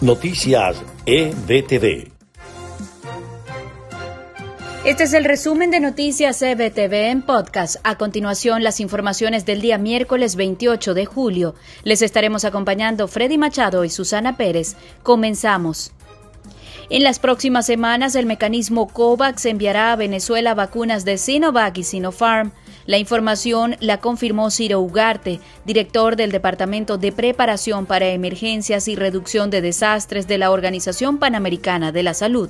Noticias EBTV. Este es el resumen de Noticias EBTV en podcast. A continuación, las informaciones del día miércoles 28 de julio. Les estaremos acompañando Freddy Machado y Susana Pérez. Comenzamos. En las próximas semanas, el mecanismo COVAX enviará a Venezuela vacunas de Sinovac y Sinopharm. La información la confirmó Ciro Ugarte, director del Departamento de Preparación para Emergencias y Reducción de Desastres de la Organización Panamericana de la Salud.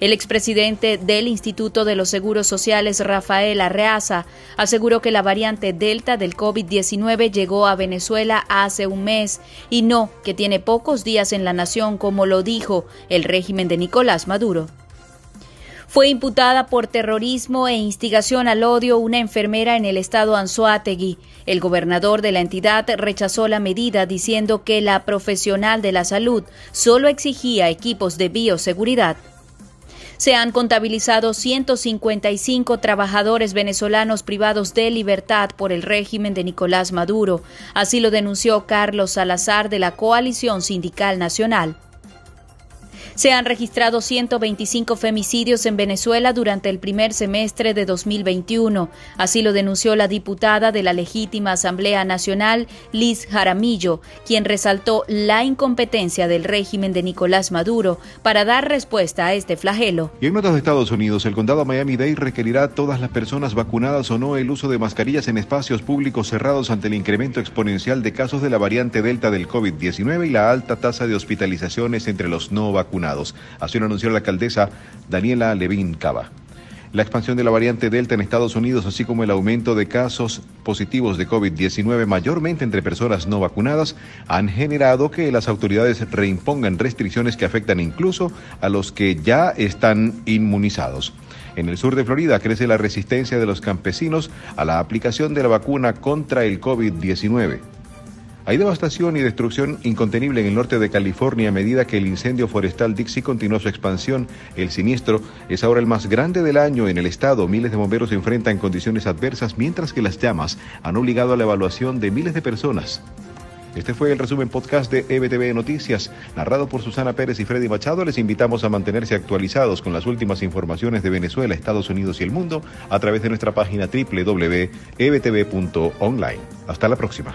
El expresidente del Instituto de los Seguros Sociales, Rafael Arreaza, aseguró que la variante Delta del COVID-19 llegó a Venezuela hace un mes y no que tiene pocos días en la nación, como lo dijo el régimen de Nicolás Maduro. Fue imputada por terrorismo e instigación al odio una enfermera en el estado Anzoátegui. El gobernador de la entidad rechazó la medida diciendo que la profesional de la salud solo exigía equipos de bioseguridad. Se han contabilizado 155 trabajadores venezolanos privados de libertad por el régimen de Nicolás Maduro. Así lo denunció Carlos Salazar de la Coalición Sindical Nacional. Se han registrado 125 femicidios en Venezuela durante el primer semestre de 2021. Así lo denunció la diputada de la legítima Asamblea Nacional, Liz Jaramillo, quien resaltó la incompetencia del régimen de Nicolás Maduro para dar respuesta a este flagelo. Y en notas de Estados Unidos, el condado Miami-Dade requerirá a todas las personas vacunadas o no el uso de mascarillas en espacios públicos cerrados ante el incremento exponencial de casos de la variante Delta del COVID-19 y la alta tasa de hospitalizaciones entre los no vacunados. Así lo anunció la alcaldesa Daniela Levin Cava. La expansión de la variante Delta en Estados Unidos, así como el aumento de casos positivos de COVID-19, mayormente entre personas no vacunadas, han generado que las autoridades reimpongan restricciones que afectan incluso a los que ya están inmunizados. En el sur de Florida crece la resistencia de los campesinos a la aplicación de la vacuna contra el COVID-19. Hay devastación y destrucción incontenible en el norte de California a medida que el incendio forestal Dixie continúa su expansión. El siniestro es ahora el más grande del año en el estado. Miles de bomberos se enfrentan en condiciones adversas mientras que las llamas han obligado a la evaluación de miles de personas. Este fue el resumen podcast de EBTV Noticias, narrado por Susana Pérez y Freddy Machado. Les invitamos a mantenerse actualizados con las últimas informaciones de Venezuela, Estados Unidos y el mundo a través de nuestra página www.ebtv.online. Hasta la próxima.